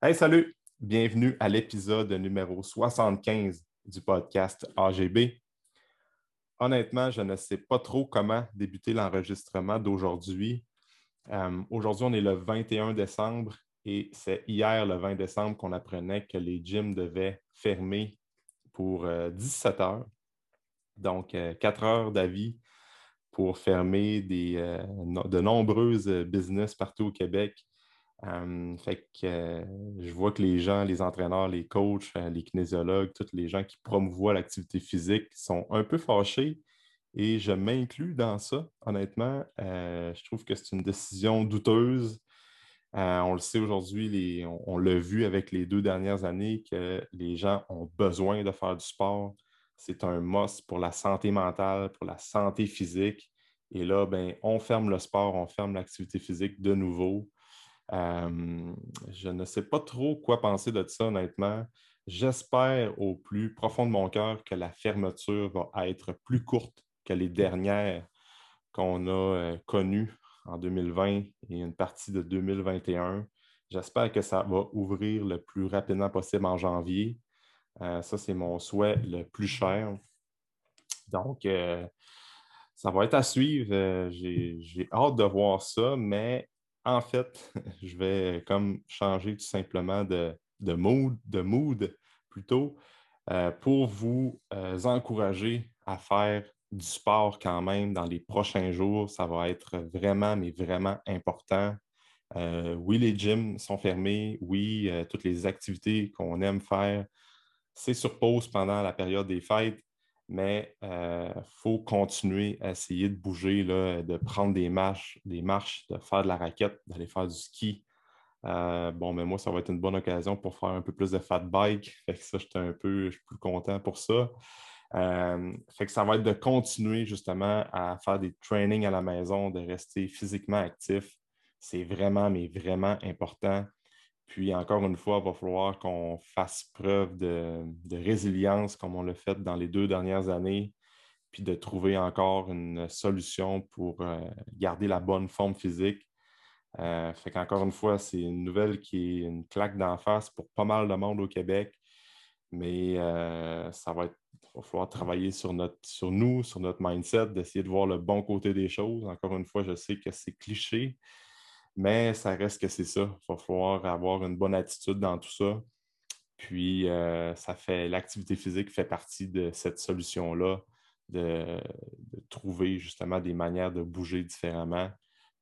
Hey, salut! Bienvenue à l'épisode numéro 75 du podcast AGB. Honnêtement, je ne sais pas trop comment débuter l'enregistrement d'aujourd'hui. Euh, aujourd'hui, on est le 21 décembre et c'est hier, le 20 décembre, qu'on apprenait que les gyms devaient fermer pour 17 euh, heures. Donc, 4 euh, heures d'avis pour fermer de nombreuses business partout au Québec fait que je vois que les gens, les entraîneurs, les coachs, les kinésiologues, tous les gens qui promouvoient l'activité physique sont un peu fâchés et je m'inclus dans ça, honnêtement. Je trouve que c'est une décision douteuse. On le sait aujourd'hui, on, on l'a vu avec les deux dernières années que les gens ont besoin de faire du sport. C'est un must pour la santé mentale, pour la santé physique. Et là, ben, on ferme le sport, on ferme l'activité physique de nouveau. Euh, je ne sais pas trop quoi penser de ça, honnêtement. J'espère au plus profond de mon cœur que la fermeture va être plus courte que les dernières qu'on a euh, connues en 2020 et une partie de 2021. J'espère que ça va ouvrir le plus rapidement possible en janvier. Euh, ça, c'est mon souhait le plus cher. Donc, ça va être à suivre. J'ai hâte de voir ça, mais en fait, je vais comme changer tout simplement de, mood, de mood plutôt, euh, pour vous euh, encourager à faire du sport quand même dans les prochains jours. Ça va être vraiment, mais vraiment important. Euh, oui, les gyms sont fermés. Oui, toutes les activités qu'on aime faire, c'est sur pause pendant la période des fêtes mais il euh, faut continuer à essayer de bouger, de prendre des marches, des marches, de faire de la raquette, d'aller faire du ski. Euh, bon, mais moi, ça va être une bonne occasion pour faire un peu plus de fat bike. Fait que ça, j'étais un peu, plus content pour ça. Euh, fait que ça va être de continuer justement à faire des trainings à la maison, de rester physiquement actif. C'est vraiment, mais vraiment important. Puis encore une fois, il va falloir qu'on fasse preuve de, résilience comme on l'a fait dans les deux dernières années, puis de trouver encore une solution pour euh, garder la bonne forme physique. Euh, fait qu'encore une fois, c'est une nouvelle qui est une claque d'en face pour pas mal de monde au Québec, mais euh, ça va être, falloir travailler sur, notre, sur nous, sur notre mindset, d'essayer de voir le bon côté des choses. Encore une fois, je sais que c'est cliché, mais ça reste que c'est ça. Il va falloir avoir une bonne attitude dans tout ça. Puis, euh, ça fait l'activité physique fait partie de cette solution-là, de, trouver justement des manières de bouger différemment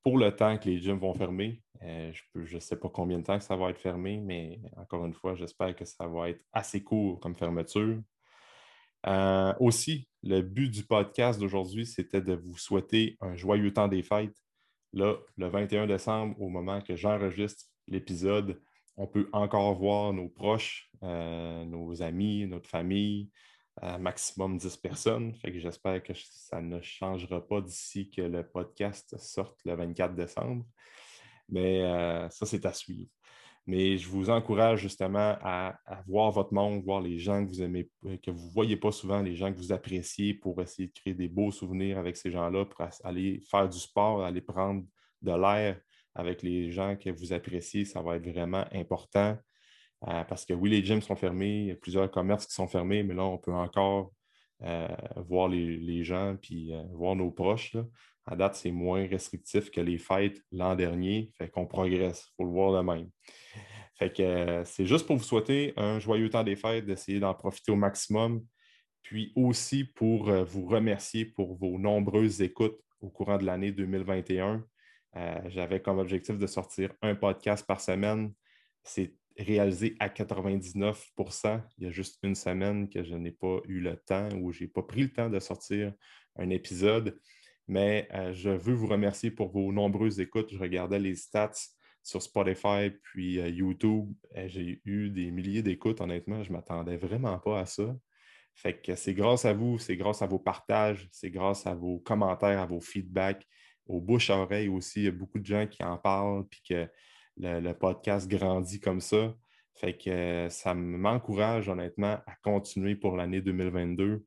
pour le temps que les gyms vont fermer. Euh, je ne sais pas combien de temps ça va être fermé, mais encore une fois, j'espère que ça va être assez court comme fermeture. Euh, aussi, le but du podcast d'aujourd'hui, c'était de vous souhaiter un joyeux temps des fêtes. Là, le 21 décembre, au moment que j'enregistre l'épisode, on peut encore voir nos proches, euh, nos amis, notre famille, euh, maximum 10 personnes. J'espère que ça ne changera pas d'ici que le podcast sorte le 24 décembre. Mais euh, ça, c'est à suivre. Mais je vous encourage justement à, voir votre monde, voir les gens que vous aimez, que vous ne voyez pas souvent, les gens que vous appréciez pour essayer de créer des beaux souvenirs avec ces gens-là, pour aller faire du sport, aller prendre de l'air avec les gens que vous appréciez. Ça va être vraiment important. Euh, parce que oui, les gyms sont fermés, il y a plusieurs commerces qui sont fermés, mais là, on peut encore euh, voir les, gens puis euh, voir nos proches. À date, c'est moins restrictif que les fêtes l'an dernier. Fait qu'on progresse. Il faut le voir de même. Fait que euh, c'est juste pour vous souhaiter un joyeux temps des fêtes, d'essayer d'en profiter au maximum. Puis aussi pour euh, vous remercier pour vos nombreuses écoutes au courant de l'année 2021. Euh, j'avais comme objectif de sortir un podcast par semaine. C'est réalisé à 99% Il y a juste une semaine que je n'ai pas eu le temps ou je n'ai pas pris le temps de sortir un épisode. Mais je veux vous remercier pour vos nombreuses écoutes. Je regardais les stats sur Spotify puis euh, YouTube. Eh, j'ai eu des milliers d'écoutes, honnêtement. Je ne m'attendais vraiment pas à ça. Fait que c'est grâce à vous, c'est grâce à vos partages, c'est grâce à vos commentaires, à vos feedbacks, aux bouches à oreilles aussi. Il y a beaucoup de gens qui en parlent puis que le, podcast grandit comme ça. Fait que euh, ça m'encourage honnêtement à continuer pour l'année 2022,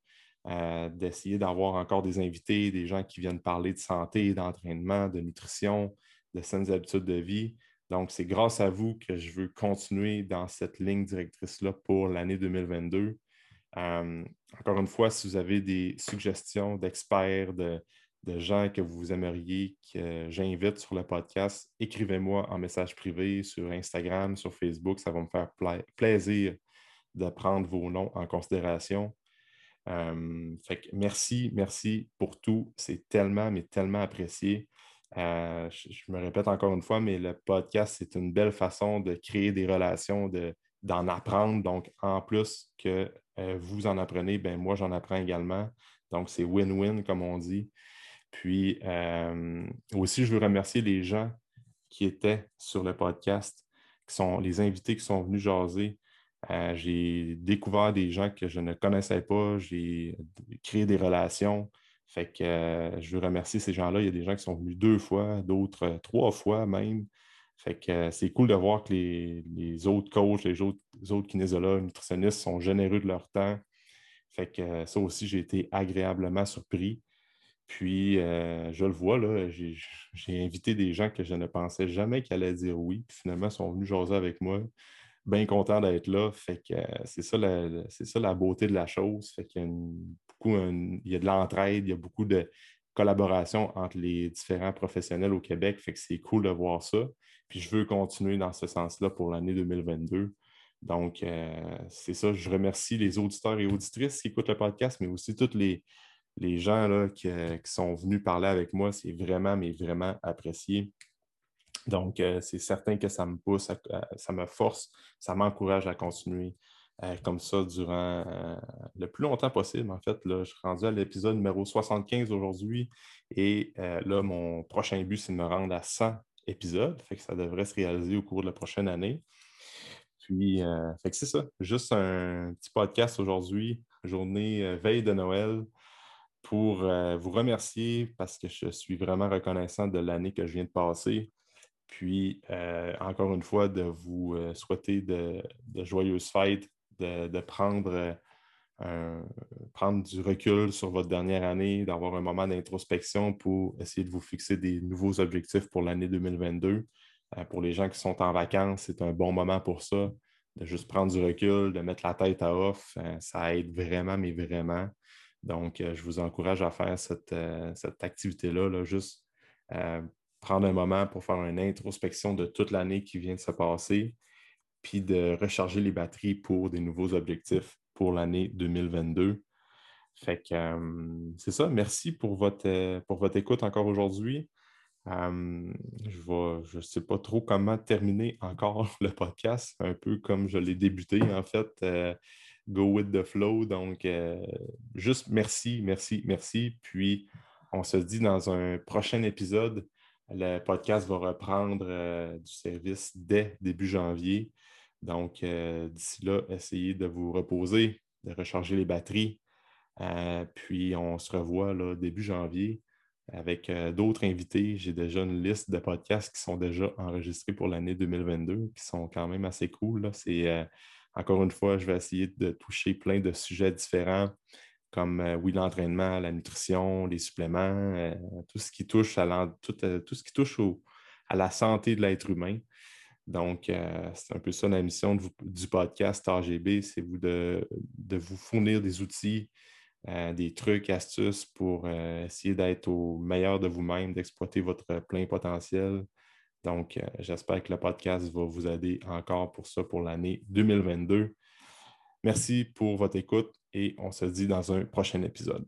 euh, d'essayer d'avoir encore des invités, des gens qui viennent parler de santé, d'entraînement, de nutrition, de saines habitudes de vie Donc, c'est grâce à vous que je veux continuer dans cette ligne directrice-là pour l'année 2022. Euh, encore une fois, si vous avez des suggestions d'experts, de, gens que vous aimeriez que j'invite sur le podcast, écrivez-moi en message privé sur Instagram, sur Facebook. Ça va me faire plaisir de prendre vos noms en considération. Euh, merci, merci pour tout. C'est tellement, mais tellement apprécié. Euh, je, me répète encore une fois, mais le podcast, c'est une belle façon de créer des relations, d'en apprendre. Donc, en plus que euh, vous en apprenez, ben moi, j'en apprends également. Donc, c'est win-win, comme on dit. Puis, aussi, je veux remercier les gens qui étaient sur le podcast, qui sont les invités qui sont venus jaser. Euh, j'ai découvert des gens que je ne connaissais pas, j'ai créé des relations. Fait que euh, je veux remercier ces gens-là. Il y a des gens qui sont venus deux fois, d'autres euh, trois fois même. Fait que c'est cool de voir que les, autres coachs, les autres, les kinésologues, nutritionnistes sont généreux de leur temps. Fait que ça aussi, j'ai été agréablement surpris. Puis, je le vois, là, j'ai invité des gens que je ne pensais jamais qu'ils allaient dire oui. Puis finalement, ils sont venus jaser avec moi bien content d'être là. Fait que euh, c'est ça, la, beauté de la chose. Fait qu'il y il y a de l'entraide, il y a beaucoup de collaboration entre les différents professionnels au Québec. Fait que c'est cool de voir ça. Puis je veux continuer dans ce sens-là pour l'année 2022. Donc, euh, c'est ça. Je remercie les auditeurs et auditrices qui écoutent le podcast, mais aussi tous les, gens là, qui, qui, sont venus parler avec moi. C'est vraiment, mais vraiment apprécié. Donc, euh, c'est certain que ça me pousse, ça me force, ça m'encourage à continuer euh, comme ça durant euh, le plus longtemps possible. En fait, là, je suis rendu à l'épisode numéro 75 aujourd'hui et là, mon prochain but, c'est de me rendre à 100 épisodes. Fait que ça devrait se réaliser au cours de la prochaine année. Puis, fait que c'est ça. Juste un petit podcast aujourd'hui, journée veille de Noël, pour vous remercier parce que je suis vraiment reconnaissant de l'année que je viens de passer. Puis, euh, encore une fois, de vous euh, souhaiter de, joyeuses fêtes, de, prendre, euh, prendre du recul sur votre dernière année, d'avoir un moment d'introspection pour essayer de vous fixer des nouveaux objectifs pour l'année 2022. pour les gens qui sont en vacances, c'est un bon moment pour ça, de juste prendre du recul, de mettre la tête à off. ça aide vraiment, mais vraiment. Donc, je vous encourage à faire cette, cette activité-là, là, juste prendre un moment pour faire une introspection de toute l'année qui vient de se passer, puis de recharger les batteries pour des nouveaux objectifs pour l'année 2022. Fait que euh, c'est ça. Merci pour votre, euh, pour votre écoute encore aujourd'hui. Euh, je ne sais pas trop comment terminer encore le podcast, un peu comme je l'ai débuté en fait. go with the flow. Donc, juste merci, merci, merci. Puis, on se dit dans un prochain épisode le podcast va reprendre euh, du service dès début janvier. Donc, euh, d'ici là, essayez de vous reposer, de recharger les batteries. Euh, puis, on se revoit là, début janvier avec d'autres invités. J'ai déjà une liste de podcasts qui sont déjà enregistrés pour l'année 2022, qui sont quand même assez cool. C'est, encore une fois, je vais essayer de toucher plein de sujets différents comme euh, oui, l'entraînement, la nutrition, les suppléments, euh, tout ce qui touche à, euh, tout, ce qui touche à la santé de l'être humain. Donc, c'est un peu ça la mission du podcast AGB, c'est vous de, vous fournir des outils, des trucs, astuces pour essayer d'être au meilleur de vous-même, d'exploiter votre plein potentiel. Donc, j'espère que le podcast va vous aider encore pour ça pour l'année 2022. Merci pour votre écoute et on se dit dans un prochain épisode.